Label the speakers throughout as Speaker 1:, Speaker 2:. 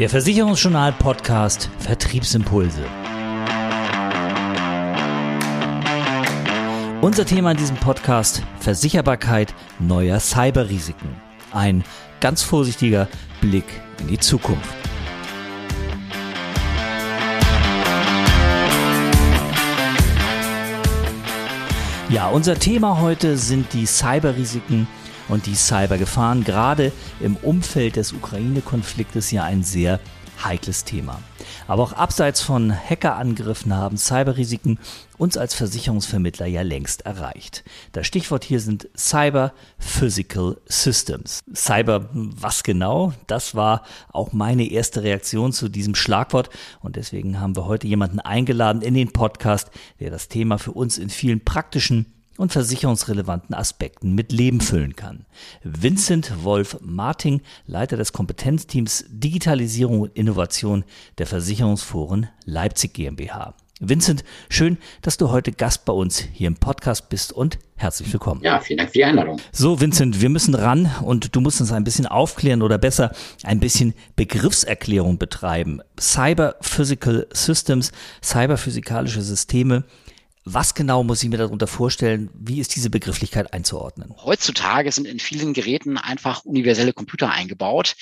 Speaker 1: Der Versicherungsjournal Podcast Vertriebsimpulse. Unser Thema in diesem Podcast Versicherbarkeit neuer Cyberrisiken. Ein ganz vorsichtiger Blick in die Zukunft. Ja, unser Thema heute sind die Cyberrisiken und die Cybergefahren. Gerade im Umfeld des Ukraine-Konfliktes ja ein sehr heikles Thema. Aber auch abseits von Hackerangriffen haben Cyberrisiken uns als Versicherungsvermittler ja längst erreicht. Das Stichwort hier sind Cyber Physical Systems. Cyber, was genau? Das war auch meine erste Reaktion zu diesem Schlagwort und deswegen haben wir heute jemanden eingeladen in den Podcast, der das Thema für uns in vielen praktischen und versicherungsrelevanten Aspekten mit Leben füllen kann. Vincent Wolf Marting, Leiter des Kompetenzteams Digitalisierung und Innovation der Versicherungsforen Leipzig GmbH. Vincent, schön, dass du heute Gast bei uns hier im Podcast bist und herzlich willkommen.
Speaker 2: Ja, vielen Dank für die Einladung.
Speaker 1: So, Vincent, wir müssen ran und du musst uns ein bisschen aufklären oder besser ein bisschen Begriffserklärung betreiben. Cyber Physical Systems, cyberphysikalische Systeme was genau muss ich mir darunter vorstellen? Wie ist diese Begrifflichkeit einzuordnen?
Speaker 2: Heutzutage sind in vielen Geräten einfach universelle Computer eingebaut,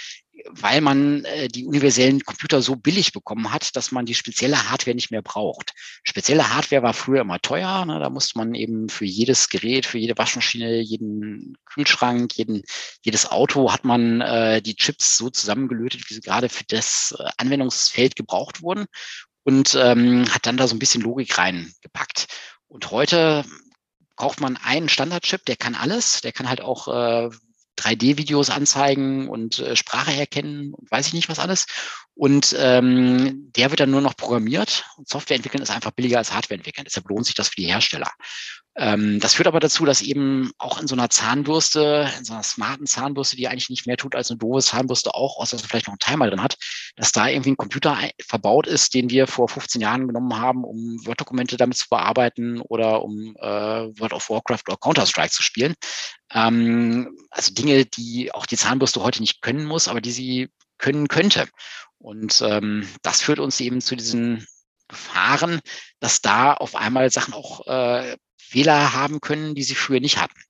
Speaker 2: weil man äh, die universellen Computer so billig bekommen hat, dass man die spezielle Hardware nicht mehr braucht. Spezielle Hardware war früher immer teuer. Ne? Da musste man eben für jedes Gerät, für jede Waschmaschine, jeden Kühlschrank, jeden, jedes Auto hat man äh, die Chips so zusammengelötet, wie sie gerade für das äh, Anwendungsfeld gebraucht wurden und ähm, hat dann da so ein bisschen Logik reingepackt. Und heute braucht man einen Standardchip, der kann alles, der kann halt auch äh, 3D-Videos anzeigen und äh, Sprache erkennen und weiß ich nicht was alles. Und ähm, der wird dann nur noch programmiert und Software entwickeln ist einfach billiger als Hardware entwickeln. Deshalb lohnt sich das für die Hersteller. Ähm, das führt aber dazu, dass eben auch in so einer Zahnbürste, in so einer smarten Zahnbürste, die eigentlich nicht mehr tut als eine doofe Zahnbürste auch, außer dass sie vielleicht noch einen Timer drin hat, dass da irgendwie ein Computer verbaut ist, den wir vor 15 Jahren genommen haben, um Word-Dokumente damit zu bearbeiten oder um äh, World of Warcraft oder Counter-Strike zu spielen. Ähm, also Dinge, die auch die Zahnbürste heute nicht können muss, aber die sie können könnte. Und ähm, das führt uns eben zu diesen Gefahren, dass da auf einmal Sachen auch äh, Fehler haben können, die sie früher nicht hatten.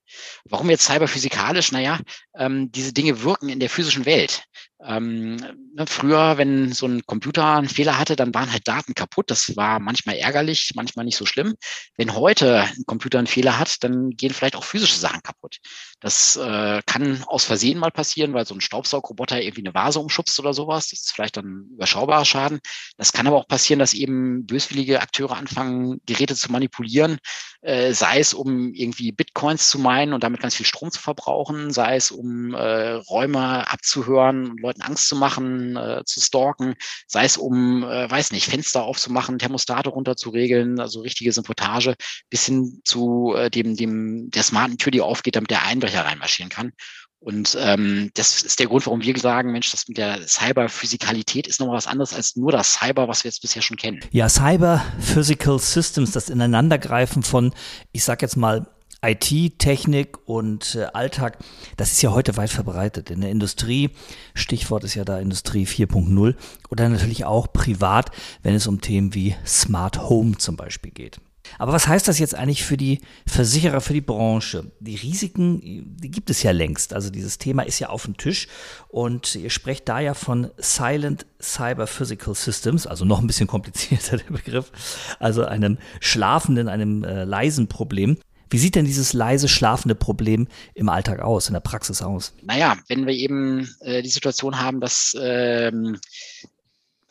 Speaker 2: Warum jetzt cyberphysikalisch? Naja, ähm, diese Dinge wirken in der physischen Welt. Ähm, ne, früher, wenn so ein Computer einen Fehler hatte, dann waren halt Daten kaputt. Das war manchmal ärgerlich, manchmal nicht so schlimm. Wenn heute ein Computer einen Fehler hat, dann gehen vielleicht auch physische Sachen kaputt. Das äh, kann aus Versehen mal passieren, weil so ein Staubsaugroboter irgendwie eine Vase umschubst oder sowas. Das ist vielleicht dann überschaubarer Schaden. Das kann aber auch passieren, dass eben böswillige Akteure anfangen, Geräte zu manipulieren, äh, sei es um irgendwie Bitcoins zu meinen und damit ganz viel Strom zu verbrauchen, sei es um äh, Räume abzuhören Leuten Angst zu machen, äh, zu stalken, sei es um, äh, weiß nicht, Fenster aufzumachen, Thermostate runterzuregeln, also richtige Sabotage, bis hin zu äh, dem, dem, der smarten Tür, die aufgeht, damit der Einbrecher reinmarschieren kann. Und ähm, das ist der Grund, warum wir sagen, Mensch, das mit der Cyber-Physikalität ist noch was anderes als nur das Cyber, was wir jetzt bisher schon kennen.
Speaker 1: Ja, Cyber-Physical Systems, das Ineinandergreifen von, ich sag jetzt mal, IT, Technik und äh, Alltag, das ist ja heute weit verbreitet. In der Industrie, Stichwort ist ja da Industrie 4.0 oder natürlich auch privat, wenn es um Themen wie Smart Home zum Beispiel geht. Aber was heißt das jetzt eigentlich für die Versicherer, für die Branche? Die Risiken, die gibt es ja längst. Also dieses Thema ist ja auf dem Tisch und ihr sprecht da ja von Silent Cyber Physical Systems, also noch ein bisschen komplizierter der Begriff, also einem schlafenden, einem äh, leisen Problem. Wie sieht denn dieses leise schlafende Problem im Alltag aus, in der Praxis aus?
Speaker 2: Naja, wenn wir eben äh, die Situation haben, dass ähm,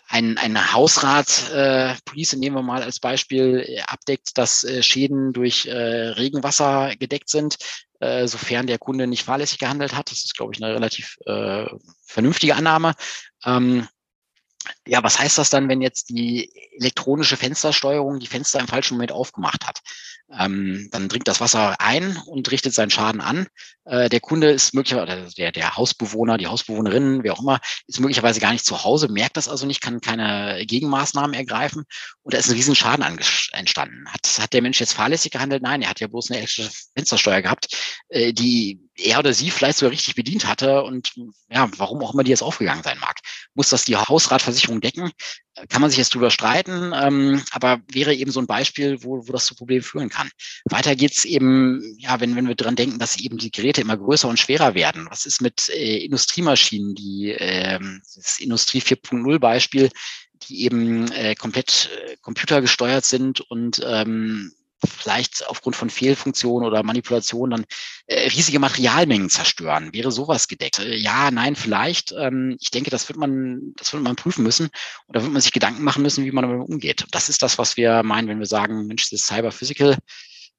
Speaker 2: ein, ein Hausrat, äh, Police nehmen wir mal als Beispiel, äh, abdeckt, dass äh, Schäden durch äh, Regenwasser gedeckt sind, äh, sofern der Kunde nicht fahrlässig gehandelt hat. Das ist, glaube ich, eine relativ äh, vernünftige Annahme. Ähm, ja, was heißt das dann, wenn jetzt die elektronische Fenstersteuerung die Fenster im falschen Moment aufgemacht hat? Ähm, dann dringt das Wasser ein und richtet seinen Schaden an. Äh, der Kunde ist möglicherweise, der, der Hausbewohner, die Hausbewohnerin, wer auch immer, ist möglicherweise gar nicht zu Hause, merkt das also nicht, kann keine Gegenmaßnahmen ergreifen und da ist ein riesen Schaden entstanden. Hat, hat der Mensch jetzt fahrlässig gehandelt? Nein, er hat ja bloß eine elektrische Fenstersteuer gehabt, äh, die er oder sie vielleicht sogar richtig bedient hatte und ja, warum auch immer die jetzt aufgegangen sein mag. Muss das die Hausratversicherung decken? Kann man sich jetzt drüber streiten, ähm, aber wäre eben so ein Beispiel, wo, wo das zu Problemen führen kann. Weiter geht's eben, ja, wenn, wenn wir dran denken, dass eben die Geräte immer größer und schwerer werden. Was ist mit äh, Industriemaschinen, die äh, das Industrie 4.0 Beispiel, die eben äh, komplett äh, computergesteuert sind und ähm, vielleicht aufgrund von Fehlfunktionen oder Manipulationen dann äh, riesige Materialmengen zerstören. Wäre sowas gedeckt? Äh, ja, nein, vielleicht. Ähm, ich denke, das wird man, das wird man prüfen müssen und da wird man sich Gedanken machen müssen, wie man damit umgeht. Das ist das, was wir meinen, wenn wir sagen, Mensch, das Cyber Physical,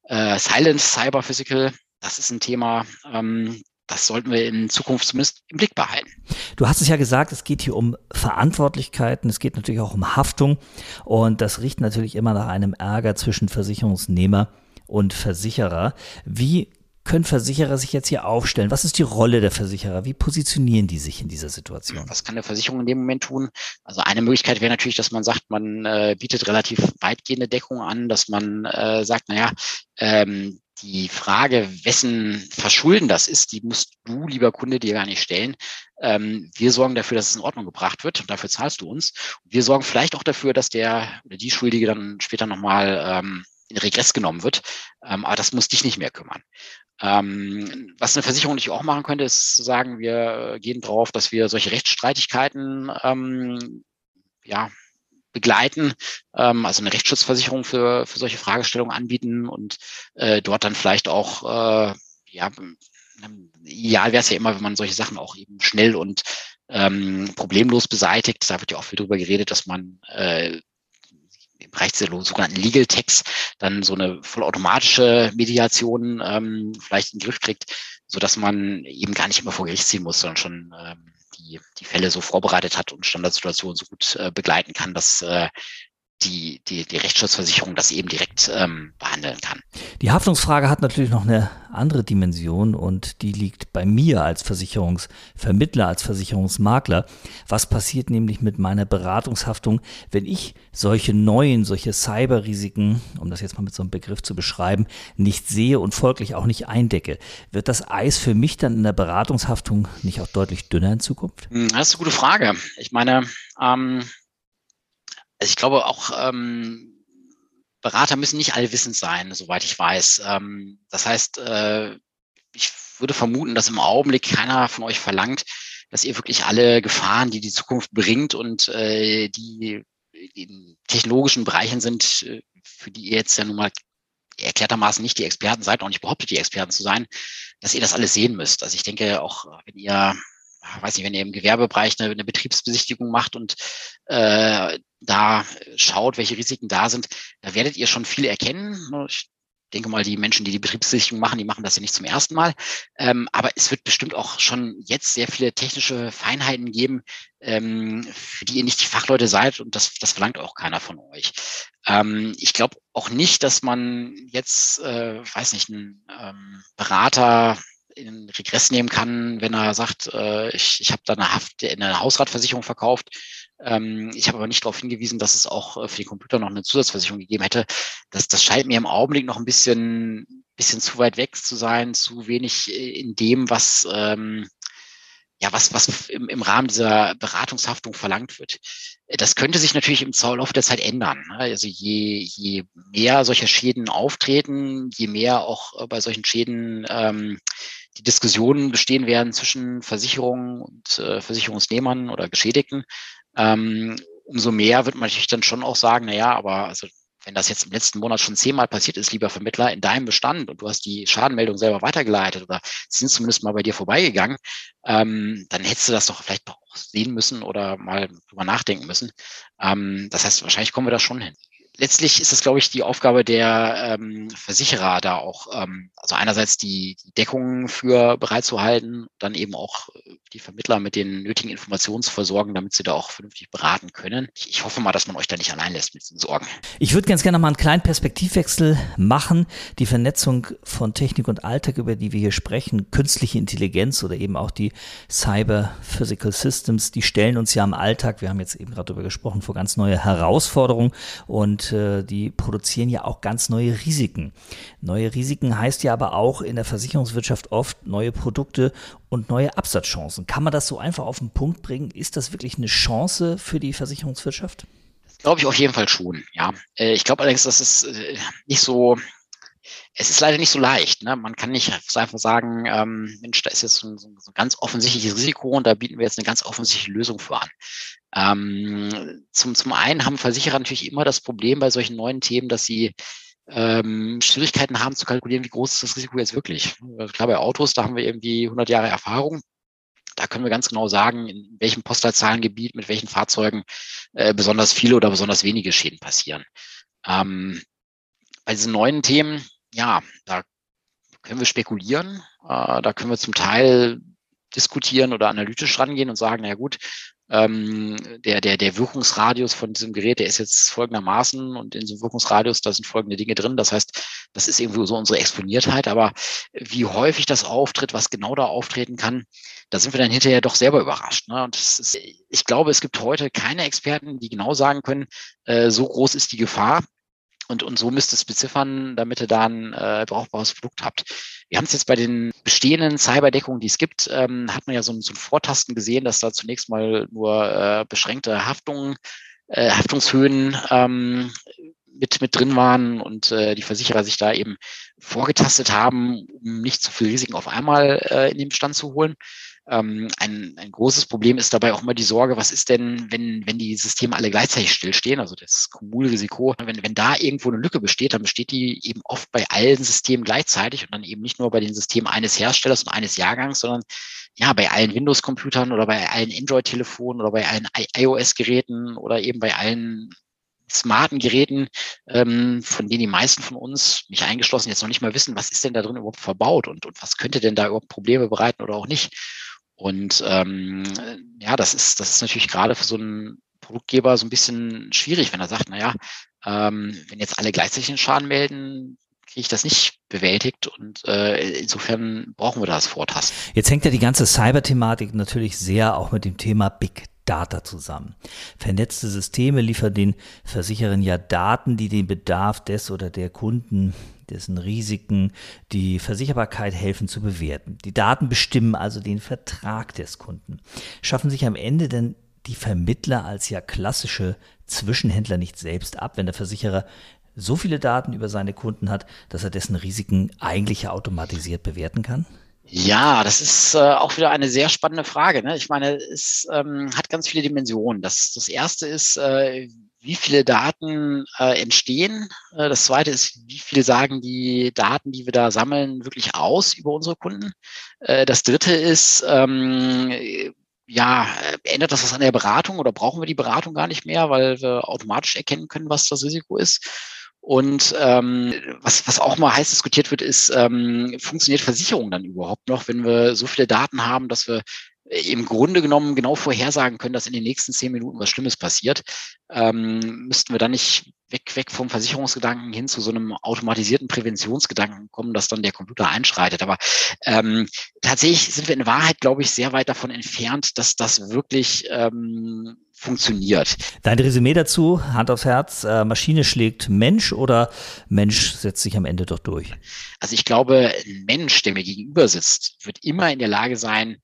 Speaker 2: äh, Silent Cyber Physical. Das ist ein Thema, ähm, das sollten wir in Zukunft zumindest im Blick behalten.
Speaker 1: Du hast es ja gesagt, es geht hier um Verantwortlichkeiten, es geht natürlich auch um Haftung und das riecht natürlich immer nach einem Ärger zwischen Versicherungsnehmer und Versicherer. Wie können Versicherer sich jetzt hier aufstellen? Was ist die Rolle der Versicherer? Wie positionieren die sich in dieser Situation?
Speaker 2: Was kann eine Versicherung in dem Moment tun? Also eine Möglichkeit wäre natürlich, dass man sagt, man äh, bietet relativ weitgehende Deckung an, dass man äh, sagt, naja, ähm, die Frage, wessen Verschulden das ist, die musst du, lieber Kunde, dir gar nicht stellen. Ähm, wir sorgen dafür, dass es in Ordnung gebracht wird und dafür zahlst du uns. Wir sorgen vielleicht auch dafür, dass der oder die Schuldige dann später nochmal ähm, in Regress genommen wird. Ähm, aber das muss dich nicht mehr kümmern. Ähm, was eine Versicherung nicht auch machen könnte, ist zu sagen, wir gehen drauf, dass wir solche Rechtsstreitigkeiten ähm, ja, begleiten, ähm, also eine Rechtsschutzversicherung für, für solche Fragestellungen anbieten und äh, dort dann vielleicht auch, äh, ja, ideal wäre es ja immer, wenn man solche Sachen auch eben schnell und ähm, problemlos beseitigt. Da wird ja auch viel drüber geredet, dass man äh, im Bereich der sogenannten Legal Tax dann so eine vollautomatische Mediation ähm, vielleicht in den Griff kriegt, so man eben gar nicht immer vor Gericht ziehen muss, sondern schon ähm, die, die Fälle so vorbereitet hat und Standardsituationen so gut äh, begleiten kann, dass äh, die, die, die Rechtsschutzversicherung das eben direkt ähm, behandeln kann.
Speaker 1: Die Haftungsfrage hat natürlich noch eine andere Dimension und die liegt bei mir als Versicherungsvermittler, als Versicherungsmakler. Was passiert nämlich mit meiner Beratungshaftung, wenn ich solche neuen, solche Cyberrisiken, um das jetzt mal mit so einem Begriff zu beschreiben, nicht sehe und folglich auch nicht eindecke? Wird das Eis für mich dann in der Beratungshaftung nicht auch deutlich dünner in Zukunft?
Speaker 2: Hm, das ist eine gute Frage. Ich meine, ähm, also ich glaube auch, ähm, Berater müssen nicht allwissend sein, soweit ich weiß. Ähm, das heißt, äh, ich würde vermuten, dass im Augenblick keiner von euch verlangt, dass ihr wirklich alle Gefahren, die die Zukunft bringt und äh, die in technologischen Bereichen sind, für die ihr jetzt ja nun mal erklärtermaßen nicht die Experten seid, auch nicht behauptet, die Experten zu sein, dass ihr das alles sehen müsst. Also ich denke, auch wenn ihr weiß nicht, wenn ihr im Gewerbebereich eine, eine Betriebsbesichtigung macht und äh, da schaut, welche Risiken da sind, da werdet ihr schon viel erkennen. Ich denke mal, die Menschen, die die Betriebssicherung machen, die machen das ja nicht zum ersten Mal. Ähm, aber es wird bestimmt auch schon jetzt sehr viele technische Feinheiten geben, ähm, für die ihr nicht die Fachleute seid und das, das verlangt auch keiner von euch. Ähm, ich glaube auch nicht, dass man jetzt, äh, weiß nicht, einen ähm, Berater in Regress nehmen kann, wenn er sagt, äh, ich, ich habe da eine Haft, eine Hausratversicherung verkauft. Ähm, ich habe aber nicht darauf hingewiesen, dass es auch äh, für die Computer noch eine Zusatzversicherung gegeben hätte. Das, das scheint mir im Augenblick noch ein bisschen, bisschen zu weit weg zu sein, zu wenig in dem, was ähm, ja, was, was im, im Rahmen dieser Beratungshaftung verlangt wird. Das könnte sich natürlich im Laufe der Zeit ändern. Ne? Also je, je mehr solcher Schäden auftreten, je mehr auch äh, bei solchen Schäden ähm, die Diskussionen bestehen werden zwischen Versicherungen und äh, Versicherungsnehmern oder Geschädigten, ähm, umso mehr wird man natürlich dann schon auch sagen, na ja, aber also wenn das jetzt im letzten Monat schon zehnmal passiert ist, lieber Vermittler, in deinem Bestand und du hast die Schadenmeldung selber weitergeleitet oder sind zumindest mal bei dir vorbeigegangen, ähm, dann hättest du das doch vielleicht auch sehen müssen oder mal drüber nachdenken müssen. Ähm, das heißt, wahrscheinlich kommen wir da schon hin letztlich ist es, glaube ich, die Aufgabe der ähm, Versicherer, da auch, ähm, also einerseits die, die Deckung für bereitzuhalten, dann eben auch die Vermittler mit den nötigen Informationen zu versorgen, damit sie da auch vernünftig beraten können. Ich, ich hoffe mal, dass man euch da nicht allein lässt mit diesen Sorgen.
Speaker 1: Ich würde ganz gerne noch mal einen kleinen Perspektivwechsel machen. Die Vernetzung von Technik und Alltag, über die wir hier sprechen, künstliche Intelligenz oder eben auch die Cyber Physical Systems, die stellen uns ja im Alltag, wir haben jetzt eben gerade darüber gesprochen, vor ganz neue Herausforderungen und äh, die produzieren ja auch ganz neue Risiken. Neue Risiken heißt ja aber auch in der Versicherungswirtschaft oft neue Produkte und neue Absatzchancen. Kann man das so einfach auf den Punkt bringen? Ist das wirklich eine Chance für die Versicherungswirtschaft?
Speaker 2: Das glaube ich auf jeden Fall schon, ja. Äh, ich glaube allerdings, dass es äh, nicht so, es ist leider nicht so leicht. Ne? Man kann nicht einfach sagen, ähm, Mensch, da ist jetzt so ein, so ein, ganz offensichtliches Risiko und da bieten wir jetzt eine ganz offensichtliche Lösung für an. Ähm, zum, zum einen haben Versicherer natürlich immer das Problem bei solchen neuen Themen, dass sie ähm, Schwierigkeiten haben zu kalkulieren, wie groß ist das Risiko jetzt wirklich. Klar, bei Autos, da haben wir irgendwie 100 Jahre Erfahrung. Da können wir ganz genau sagen, in welchem Postleitzahlengebiet mit welchen Fahrzeugen äh, besonders viele oder besonders wenige Schäden passieren. Ähm, bei diesen neuen Themen, ja, da können wir spekulieren. Äh, da können wir zum Teil diskutieren oder analytisch rangehen und sagen, na gut, ähm, der, der, der Wirkungsradius von diesem Gerät, der ist jetzt folgendermaßen und in diesem Wirkungsradius, da sind folgende Dinge drin. Das heißt, das ist irgendwie so unsere Exponiertheit, aber wie häufig das auftritt, was genau da auftreten kann, da sind wir dann hinterher doch selber überrascht. Ne? Und ist, ich glaube, es gibt heute keine Experten, die genau sagen können, äh, so groß ist die Gefahr. Und, und so müsst ihr es beziffern, damit ihr da ein äh, brauchbares Produkt habt. Wir haben es jetzt bei den bestehenden Cyberdeckungen, die es gibt, ähm, hat man ja so, so ein Vortasten gesehen, dass da zunächst mal nur äh, beschränkte Haftungen, äh, Haftungshöhen ähm, mit, mit drin waren und äh, die Versicherer sich da eben vorgetastet haben, um nicht zu viel Risiken auf einmal äh, in den Bestand zu holen. Ähm, ein, ein großes Problem ist dabei auch immer die Sorge, was ist denn, wenn, wenn die Systeme alle gleichzeitig stillstehen, also das Kumulrisiko, wenn, wenn da irgendwo eine Lücke besteht, dann besteht die eben oft bei allen Systemen gleichzeitig und dann eben nicht nur bei den Systemen eines Herstellers und eines Jahrgangs, sondern ja, bei allen Windows-Computern oder bei allen Android-Telefonen oder bei allen iOS-Geräten oder eben bei allen smarten Geräten, ähm, von denen die meisten von uns, mich eingeschlossen, jetzt noch nicht mal wissen, was ist denn da drin überhaupt verbaut und, und was könnte denn da überhaupt Probleme bereiten oder auch nicht. Und ähm, ja, das ist, das ist natürlich gerade für so einen Produktgeber so ein bisschen schwierig, wenn er sagt, naja, ähm, wenn jetzt alle gleichzeitig einen Schaden melden, kriege ich das nicht bewältigt und äh, insofern brauchen wir das Vortasten.
Speaker 1: Jetzt hängt ja die ganze Cyber-Thematik natürlich sehr auch mit dem Thema Big Data zusammen. Vernetzte Systeme liefern den Versicherern ja Daten, die den Bedarf des oder der Kunden dessen Risiken, die Versicherbarkeit helfen zu bewerten. Die Daten bestimmen also den Vertrag des Kunden. Schaffen sich am Ende denn die Vermittler als ja klassische Zwischenhändler nicht selbst ab, wenn der Versicherer so viele Daten über seine Kunden hat, dass er dessen Risiken eigentlich automatisiert bewerten kann?
Speaker 2: Ja, das ist äh, auch wieder eine sehr spannende Frage. Ne? Ich meine, es ähm, hat ganz viele Dimensionen. Das, das erste ist, äh, wie viele Daten äh, entstehen. Äh, das zweite ist, wie viel sagen die Daten, die wir da sammeln, wirklich aus über unsere Kunden. Äh, das dritte ist, ähm, ja, ändert das was an der Beratung oder brauchen wir die Beratung gar nicht mehr, weil wir automatisch erkennen können, was das Risiko ist? Und ähm, was, was auch mal heiß diskutiert wird, ist, ähm, funktioniert Versicherung dann überhaupt noch, wenn wir so viele Daten haben, dass wir im Grunde genommen genau vorhersagen können, dass in den nächsten zehn Minuten was Schlimmes passiert, ähm, müssten wir dann nicht weg, weg vom Versicherungsgedanken hin zu so einem automatisierten Präventionsgedanken kommen, dass dann der Computer einschreitet. Aber ähm, tatsächlich sind wir in Wahrheit, glaube ich, sehr weit davon entfernt, dass das wirklich ähm, funktioniert.
Speaker 1: Dein Resümee dazu, Hand aufs Herz, äh, Maschine schlägt Mensch oder Mensch setzt sich am Ende doch durch?
Speaker 2: Also ich glaube, ein Mensch, der mir gegenüber sitzt, wird immer in der Lage sein,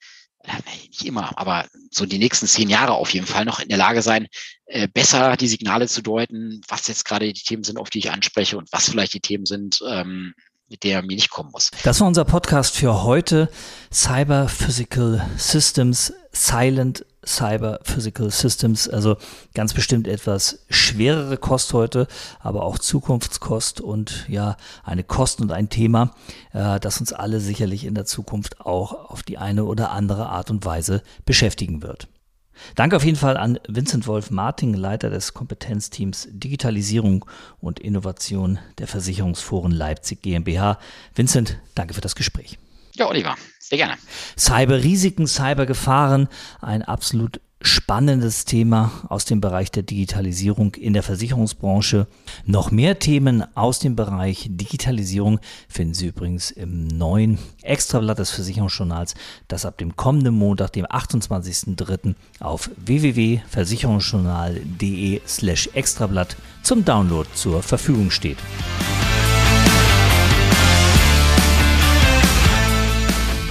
Speaker 2: nicht immer, aber so die nächsten zehn Jahre auf jeden Fall noch in der Lage sein, äh, besser die Signale zu deuten, was jetzt gerade die Themen sind, auf die ich anspreche und was vielleicht die Themen sind, ähm, mit der mir nicht kommen muss.
Speaker 1: Das war unser Podcast für heute. Cyber Physical Systems, Silent Cyber Physical Systems. Also ganz bestimmt etwas schwerere Kost heute, aber auch Zukunftskost und ja, eine Kost und ein Thema, äh, das uns alle sicherlich in der Zukunft auch auf die eine oder andere Art und Weise beschäftigen wird. Danke auf jeden Fall an Vincent Wolf Martin, Leiter des Kompetenzteams Digitalisierung und Innovation der Versicherungsforen Leipzig GmbH. Vincent, danke für das Gespräch.
Speaker 2: Ja, Oliver, sehr gerne.
Speaker 1: Cyberrisiken, Cybergefahren, ein absolut spannendes Thema aus dem Bereich der Digitalisierung in der Versicherungsbranche. Noch mehr Themen aus dem Bereich Digitalisierung finden Sie übrigens im neuen Extrablatt des Versicherungsjournals, das ab dem kommenden Montag, dem 28.03. auf www.versicherungsjournal.de slash Extrablatt zum Download zur Verfügung steht.